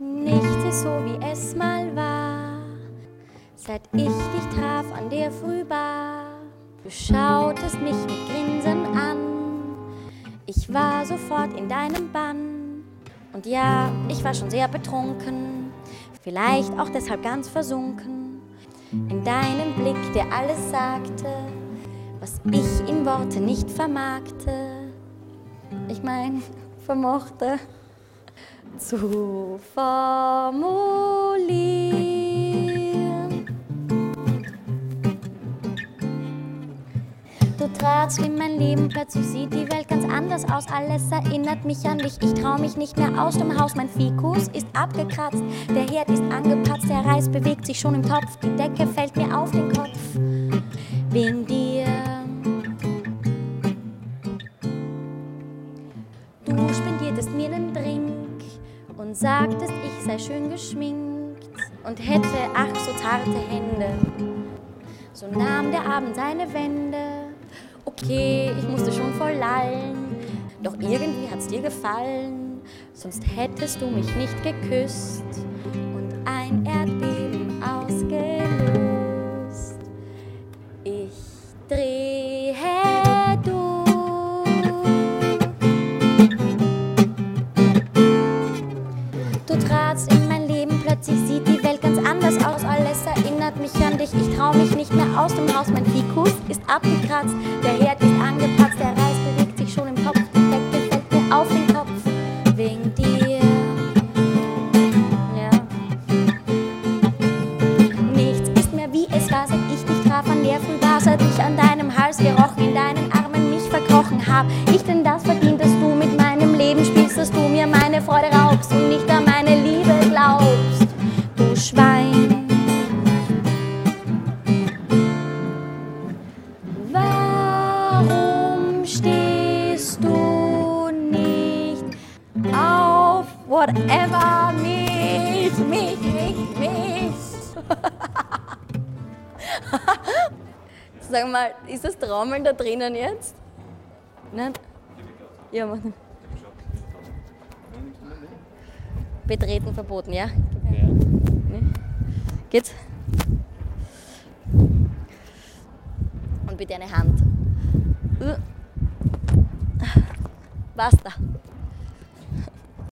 Nichts ist so, wie es mal war, seit ich dich traf an der Frühbar. Du schautest mich mit Grinsen an, ich war sofort in deinem Bann. Und ja, ich war schon sehr betrunken, vielleicht auch deshalb ganz versunken. In deinem Blick, der alles sagte, was ich in Worte nicht vermagte. Ich mein, vermochte zu formulieren. Du tratst in mein Leben, plötzlich sieht die Welt ganz anders aus. Alles erinnert mich an dich, ich trau mich nicht mehr aus dem Haus. Mein Fikus ist abgekratzt, der Herd ist angepatzt, der Reis bewegt sich schon im Topf, die Decke fällt mir auf den Kopf. Wegen dir. Du spendiertest mir einen Drink und sagtest, ich sei schön geschminkt und hätte ach so zarte Hände. So nahm der Abend seine Wende. Okay, ich musste schon voll lallen, doch irgendwie hat's dir gefallen, sonst hättest du mich nicht geküsst und ein Erdbeben ausgelöst. Ich drehe mich ich trau mich nicht mehr aus dem Haus. Mein Fikus ist abgekratzt, der Herd ist angepatzt, der Reis bewegt sich schon im Kopf, Decke fällt mir auf den Kopf. Wegen dir. Ja. Nichts ist mehr wie es war, seit ich dich traf an der Frühbar, seit ich an deinem Hals gerochen, in deinen Armen mich verkrochen hab. Ich denn das verdient, dass du mit meinem Leben spielst, dass du mir meine Freude raubst whatever mich, mich, mich, mich? Sag mal, ist das Trommeln da drinnen jetzt? Nein? Ja, mach nicht. Betreten verboten, ja? Nee? Geht's? Und bitte eine Hand. Uh. Basta.